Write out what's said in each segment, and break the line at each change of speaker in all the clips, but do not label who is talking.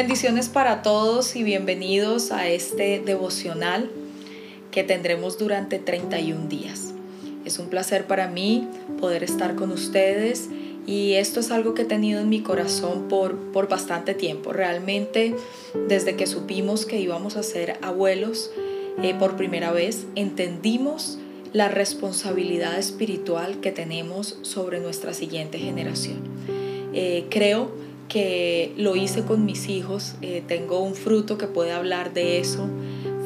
Bendiciones para todos y bienvenidos a este devocional que tendremos durante 31 días. Es un placer para mí poder estar con ustedes y esto es algo que he tenido en mi corazón por, por bastante tiempo. Realmente desde que supimos que íbamos a ser abuelos eh, por primera vez, entendimos la responsabilidad espiritual que tenemos sobre nuestra siguiente generación. Eh, creo que lo hice con mis hijos, eh, tengo un fruto que puede hablar de eso.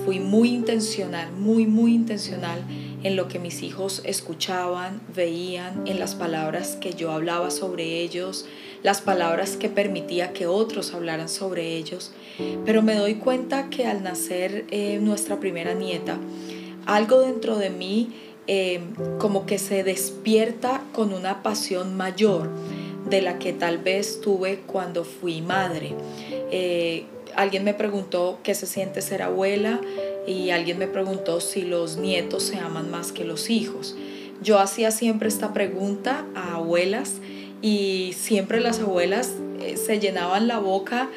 Fui muy intencional, muy, muy intencional en lo que mis hijos escuchaban, veían, en las palabras que yo hablaba sobre ellos, las palabras que permitía que otros hablaran sobre ellos. Pero me doy cuenta que al nacer eh, nuestra primera nieta, algo dentro de mí eh, como que se despierta con una pasión mayor de la que tal vez tuve cuando fui madre. Eh, alguien me preguntó qué se siente ser abuela y alguien me preguntó si los nietos se aman más que los hijos. Yo hacía siempre esta pregunta a abuelas y siempre las abuelas eh, se llenaban la boca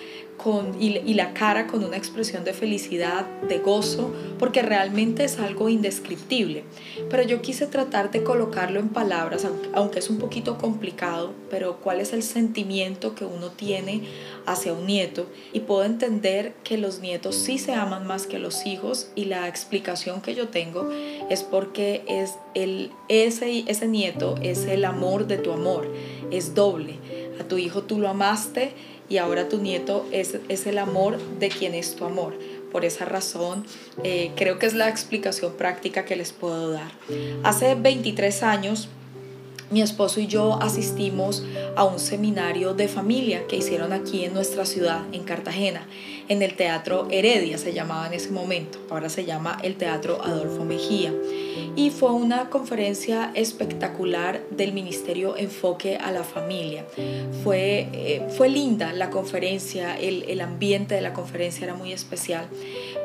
y, la cara con una expresión de felicidad, de gozo, porque realmente es algo indescriptible. Pero yo quise tratar de colocarlo en palabras, aunque es un poquito complicado, pero cuál es el sentimiento que uno tiene hacia un nieto y puedo entender que los nietos sí se aman más que los hijos y la explicación que yo tengo es porque es el, ese, ese nieto es el amor de tu amor, es doble. A tu hijo tú lo amaste y ahora tu nieto es, es el amor de quien es tu amor. Por esa razón, eh, creo que es la explicación práctica que les puedo dar. Hace 23 años, mi esposo y yo asistimos a un seminario de familia que hicieron aquí en nuestra ciudad, en Cartagena, en el Teatro Heredia, se llamaba en ese momento, ahora se llama el Teatro Adolfo Mejía. Y fue una conferencia espectacular del Ministerio Enfoque a la Familia. Fue, eh, fue linda la conferencia, el, el ambiente de la conferencia era muy especial,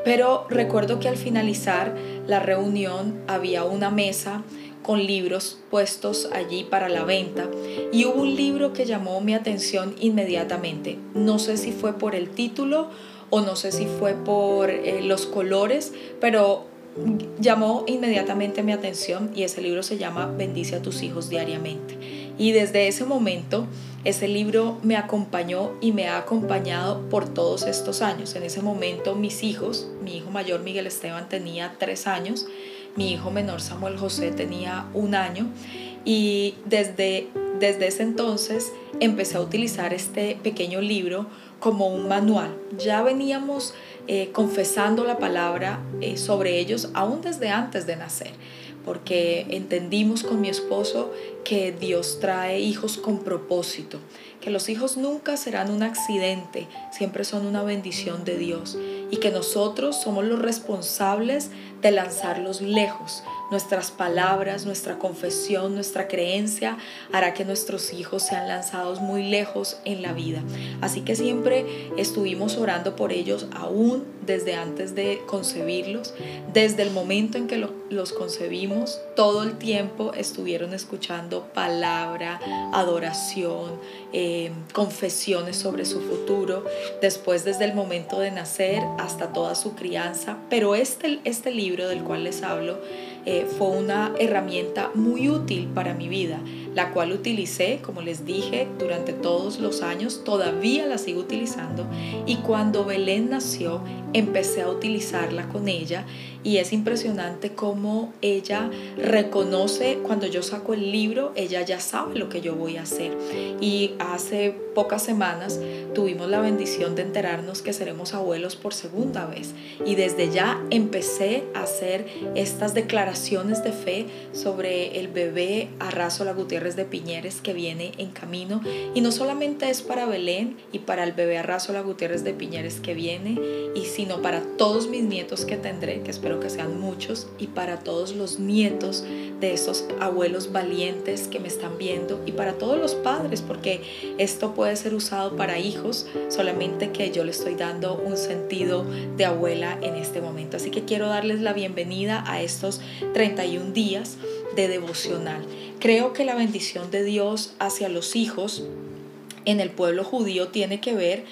pero recuerdo que al finalizar la reunión había una mesa, con libros puestos allí para la venta y hubo un libro que llamó mi atención inmediatamente. No sé si fue por el título o no sé si fue por eh, los colores, pero llamó inmediatamente mi atención y ese libro se llama Bendice a tus hijos diariamente. Y desde ese momento ese libro me acompañó y me ha acompañado por todos estos años. En ese momento mis hijos, mi hijo mayor Miguel Esteban tenía tres años mi hijo menor Samuel José tenía un año y desde, desde ese entonces empecé a utilizar este pequeño libro como un manual. Ya veníamos eh, confesando la palabra eh, sobre ellos aún desde antes de nacer, porque entendimos con mi esposo que Dios trae hijos con propósito, que los hijos nunca serán un accidente, siempre son una bendición de Dios y que nosotros somos los responsables de lanzarlos lejos. Nuestras palabras, nuestra confesión, nuestra creencia hará que nuestros hijos sean lanzados muy lejos en la vida. Así que siempre estuvimos orando por ellos aún desde antes de concebirlos, desde el momento en que los concebimos, todo el tiempo estuvieron escuchando palabra, adoración, eh, confesiones sobre su futuro, después desde el momento de nacer hasta toda su crianza. Pero este, este libro del cual les hablo eh, fue una herramienta muy útil para mi vida, la cual utilicé, como les dije, durante todos los años, todavía la sigo utilizando y cuando Belén nació empecé a utilizarla con ella y es impresionante cómo ella reconoce cuando yo saco el libro, ella ya sabe lo que yo voy a hacer. Y hace pocas semanas tuvimos la bendición de enterarnos que seremos abuelos por segunda vez. Y desde ya empecé a hacer estas declaraciones de fe sobre el bebé Arrasola Gutiérrez de Piñeres que viene en camino. Y no solamente es para Belén y para el bebé Arrasola Gutiérrez de Piñeres que viene, y sino para todos mis nietos que tendré, que espero que sean muchos, y para todos los nietos de esos abuelos valientes que me están viendo, y para todos los padres, porque esto puede ser usado para hijos, solamente que yo le estoy dando un sentido de abuela en este momento. Así que quiero darles la bienvenida a estos 31 días de devocional. Creo que la bendición de Dios hacia los hijos en el pueblo judío tiene que ver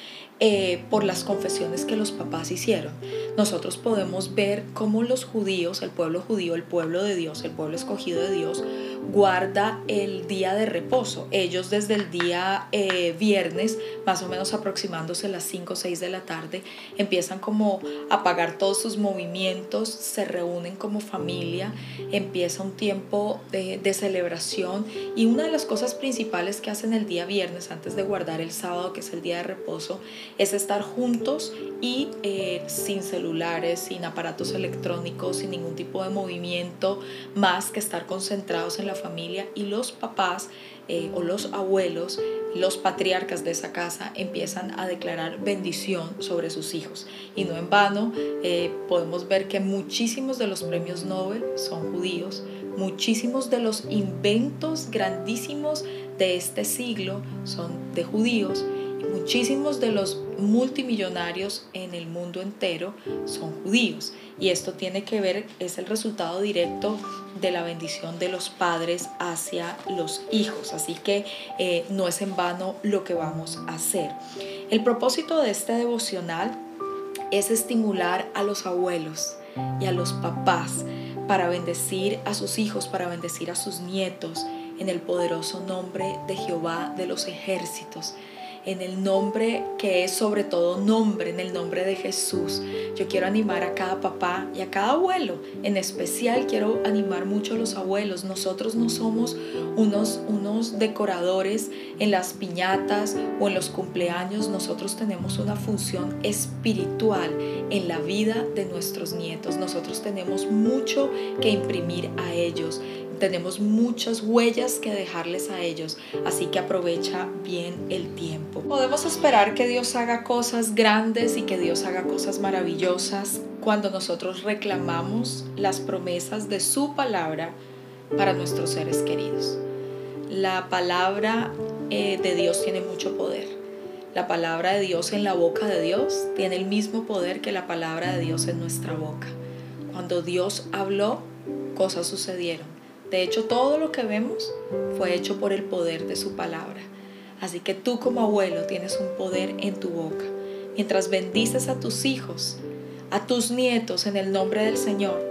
eh, por las confesiones que los papás hicieron. Nosotros podemos ver cómo los judíos, el pueblo judío, el pueblo de Dios, el pueblo escogido de Dios, guarda el día de reposo. Ellos desde el día eh, viernes, más o menos aproximándose las 5 o 6 de la tarde, empiezan como a pagar todos sus movimientos, se reúnen como familia, empieza un tiempo de, de celebración y una de las cosas principales que hacen el día viernes antes de guardar el sábado, que es el día de reposo, es estar juntos y eh, sin celulares, sin aparatos electrónicos, sin ningún tipo de movimiento, más que estar concentrados en la familia y los papás eh, o los abuelos, los patriarcas de esa casa empiezan a declarar bendición sobre sus hijos. Y no en vano eh, podemos ver que muchísimos de los premios Nobel son judíos, muchísimos de los inventos grandísimos de este siglo son de judíos muchísimos de los multimillonarios en el mundo entero son judíos y esto tiene que ver, es el resultado directo de la bendición de los padres hacia los hijos, así que eh, no es en vano lo que vamos a hacer. El propósito de este devocional es estimular a los abuelos y a los papás para bendecir a sus hijos, para bendecir a sus nietos en el poderoso nombre de Jehová de los ejércitos en el nombre que es sobre todo nombre, en el nombre de Jesús. Yo quiero animar a cada papá y a cada abuelo. En especial quiero animar mucho a los abuelos. Nosotros no somos unos, unos decoradores en las piñatas o en los cumpleaños. Nosotros tenemos una función espiritual en la vida de nuestros nietos. Nosotros tenemos mucho que imprimir a ellos tenemos muchas huellas que dejarles a ellos, así que aprovecha bien el tiempo. Podemos esperar que Dios haga cosas grandes y que Dios haga cosas maravillosas cuando nosotros reclamamos las promesas de su palabra para nuestros seres queridos. La palabra eh, de Dios tiene mucho poder. La palabra de Dios en la boca de Dios tiene el mismo poder que la palabra de Dios en nuestra boca. Cuando Dios habló, cosas sucedieron. De hecho, todo lo que vemos fue hecho por el poder de su palabra. Así que tú como abuelo tienes un poder en tu boca. Mientras bendices a tus hijos, a tus nietos en el nombre del Señor,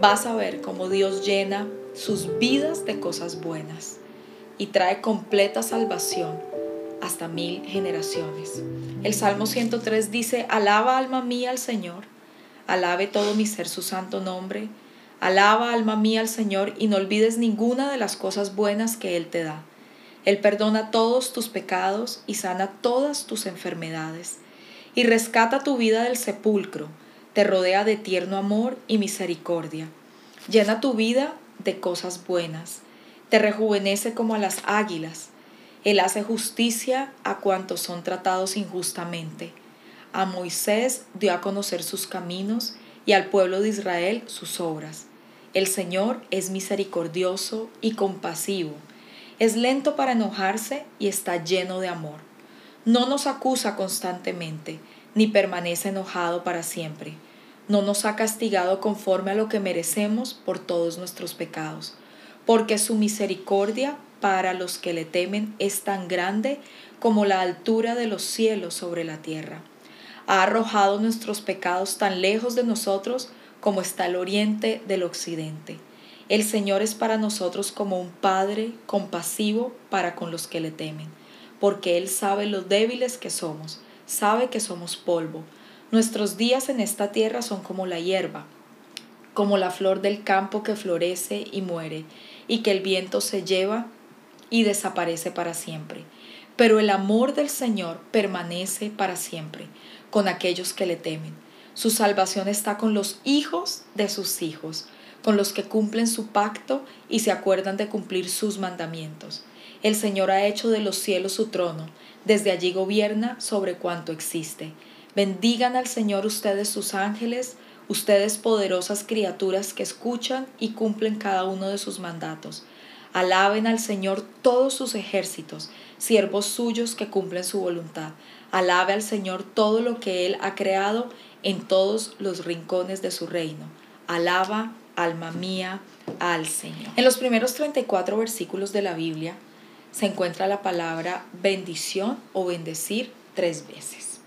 vas a ver cómo Dios llena sus vidas de cosas buenas y trae completa salvación hasta mil generaciones. El Salmo 103 dice, alaba alma mía al Señor, alabe todo mi ser su santo nombre, Alaba, alma mía, al Señor y no olvides ninguna de las cosas buenas que Él te da. Él perdona todos tus pecados y sana todas tus enfermedades. Y rescata tu vida del sepulcro, te rodea de tierno amor y misericordia. Llena tu vida de cosas buenas, te rejuvenece como a las águilas. Él hace justicia a cuantos son tratados injustamente. A Moisés dio a conocer sus caminos y al pueblo de Israel sus obras. El Señor es misericordioso y compasivo, es lento para enojarse y está lleno de amor. No nos acusa constantemente, ni permanece enojado para siempre. No nos ha castigado conforme a lo que merecemos por todos nuestros pecados, porque su misericordia para los que le temen es tan grande como la altura de los cielos sobre la tierra. Ha arrojado nuestros pecados tan lejos de nosotros como está el oriente del occidente. El Señor es para nosotros como un Padre compasivo para con los que le temen, porque Él sabe lo débiles que somos, sabe que somos polvo. Nuestros días en esta tierra son como la hierba, como la flor del campo que florece y muere, y que el viento se lleva y desaparece para siempre. Pero el amor del Señor permanece para siempre con aquellos que le temen su salvación está con los hijos de sus hijos, con los que cumplen su pacto y se acuerdan de cumplir sus mandamientos. El Señor ha hecho de los cielos su trono, desde allí gobierna sobre cuanto existe. Bendigan al Señor ustedes sus ángeles, ustedes poderosas criaturas que escuchan y cumplen cada uno de sus mandatos. Alaben al Señor todos sus ejércitos, siervos suyos que cumplen su voluntad. Alabe al Señor todo lo que Él ha creado en todos los rincones de su reino. Alaba, alma mía, al Señor. En los primeros 34 versículos de la Biblia se encuentra la palabra bendición o bendecir tres veces.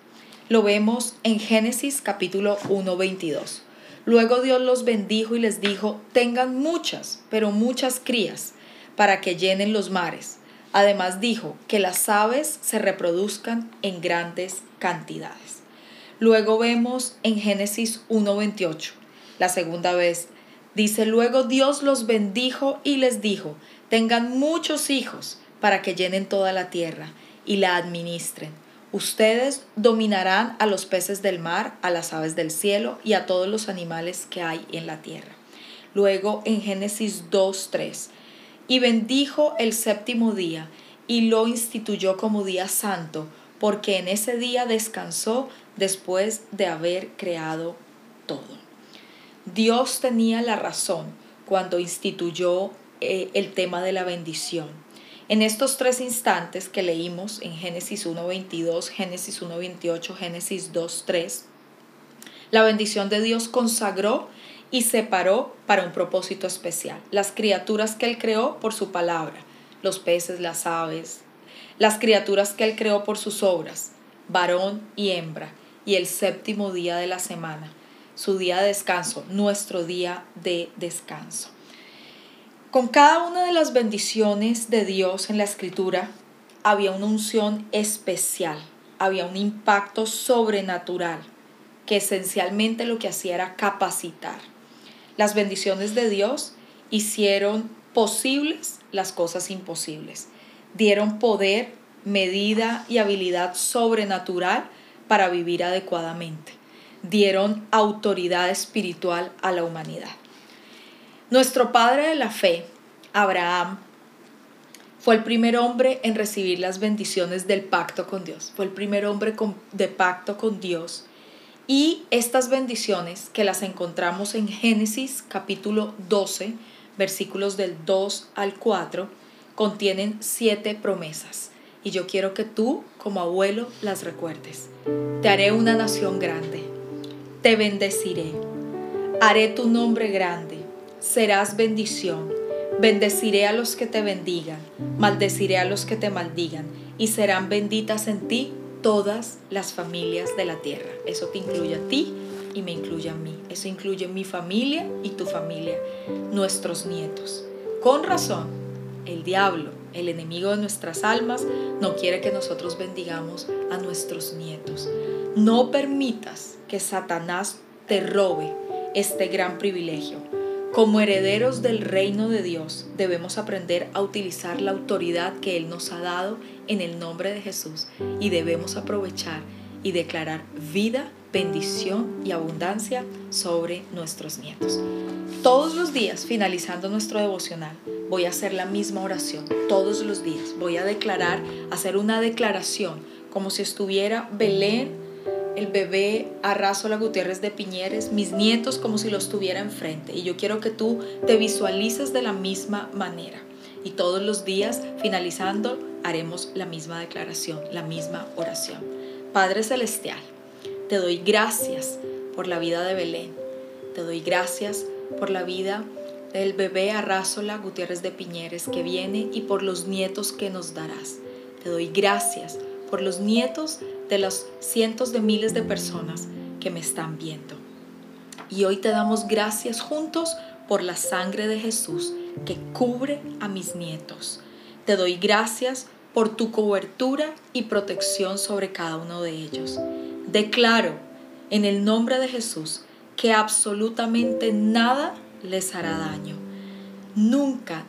Lo vemos en Génesis capítulo 1, 22. Luego Dios los bendijo y les dijo, tengan muchas, pero muchas crías, para que llenen los mares. Además dijo, que las aves se reproduzcan en grandes cantidades. Luego vemos en Génesis 1.28, la segunda vez, dice, luego Dios los bendijo y les dijo, tengan muchos hijos para que llenen toda la tierra y la administren. Ustedes dominarán a los peces del mar, a las aves del cielo y a todos los animales que hay en la tierra. Luego en Génesis 2.3, y bendijo el séptimo día y lo instituyó como día santo, porque en ese día descansó después de haber creado todo. Dios tenía la razón cuando instituyó eh, el tema de la bendición. En estos tres instantes que leímos en Génesis 1.22, Génesis 1.28, Génesis 2.3, la bendición de Dios consagró y separó para un propósito especial. Las criaturas que Él creó por su palabra, los peces, las aves, las criaturas que Él creó por sus obras, varón y hembra, y el séptimo día de la semana, su día de descanso, nuestro día de descanso. Con cada una de las bendiciones de Dios en la escritura había una unción especial, había un impacto sobrenatural que esencialmente lo que hacía era capacitar. Las bendiciones de Dios hicieron posibles las cosas imposibles, dieron poder, medida y habilidad sobrenatural para vivir adecuadamente, dieron autoridad espiritual a la humanidad. Nuestro padre de la fe, Abraham, fue el primer hombre en recibir las bendiciones del pacto con Dios. Fue el primer hombre de pacto con Dios. Y estas bendiciones que las encontramos en Génesis capítulo 12, versículos del 2 al 4, contienen siete promesas. Y yo quiero que tú, como abuelo, las recuerdes. Te haré una nación grande. Te bendeciré. Haré tu nombre grande serás bendición. Bendeciré a los que te bendigan, maldeciré a los que te maldigan, y serán benditas en ti todas las familias de la tierra. Eso te incluye a ti y me incluye a mí. Eso incluye mi familia y tu familia, nuestros nietos. Con razón, el diablo, el enemigo de nuestras almas, no quiere que nosotros bendigamos a nuestros nietos. No permitas que Satanás te robe este gran privilegio. Como herederos del reino de Dios debemos aprender a utilizar la autoridad que Él nos ha dado en el nombre de Jesús y debemos aprovechar y declarar vida, bendición y abundancia sobre nuestros nietos. Todos los días, finalizando nuestro devocional, voy a hacer la misma oración. Todos los días voy a declarar, hacer una declaración como si estuviera Belén el bebé la Gutiérrez de Piñeres, mis nietos como si los tuviera enfrente. Y yo quiero que tú te visualices de la misma manera. Y todos los días, finalizando, haremos la misma declaración, la misma oración. Padre Celestial, te doy gracias por la vida de Belén. Te doy gracias por la vida del bebé Arrázola Gutiérrez de Piñeres que viene y por los nietos que nos darás. Te doy gracias por los nietos de los cientos de miles de personas que me están viendo. Y hoy te damos gracias juntos por la sangre de Jesús que cubre a mis nietos. Te doy gracias por tu cobertura y protección sobre cada uno de ellos. Declaro en el nombre de Jesús que absolutamente nada les hará daño. Nunca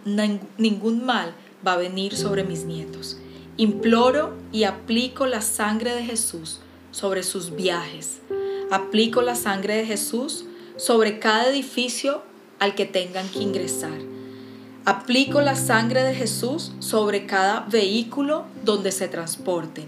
ningún mal va a venir sobre mis nietos. Imploro y aplico la sangre de Jesús sobre sus viajes. Aplico la sangre de Jesús sobre cada edificio al que tengan que ingresar. Aplico la sangre de Jesús sobre cada vehículo donde se transporten.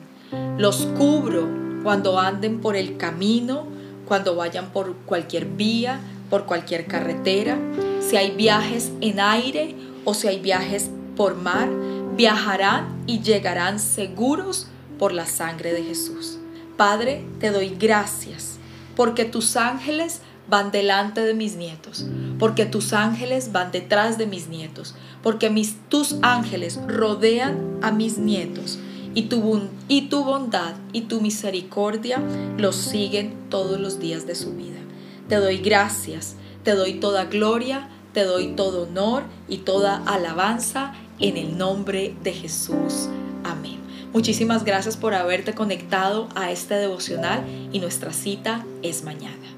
Los cubro cuando anden por el camino, cuando vayan por cualquier vía, por cualquier carretera, si hay viajes en aire o si hay viajes por mar viajarán y llegarán seguros por la sangre de Jesús. Padre, te doy gracias porque tus ángeles van delante de mis nietos, porque tus ángeles van detrás de mis nietos, porque mis, tus ángeles rodean a mis nietos y tu, y tu bondad y tu misericordia los siguen todos los días de su vida. Te doy gracias, te doy toda gloria, te doy todo honor y toda alabanza en el nombre de Jesús. Amén. Muchísimas gracias por haberte conectado a este devocional y nuestra cita es mañana.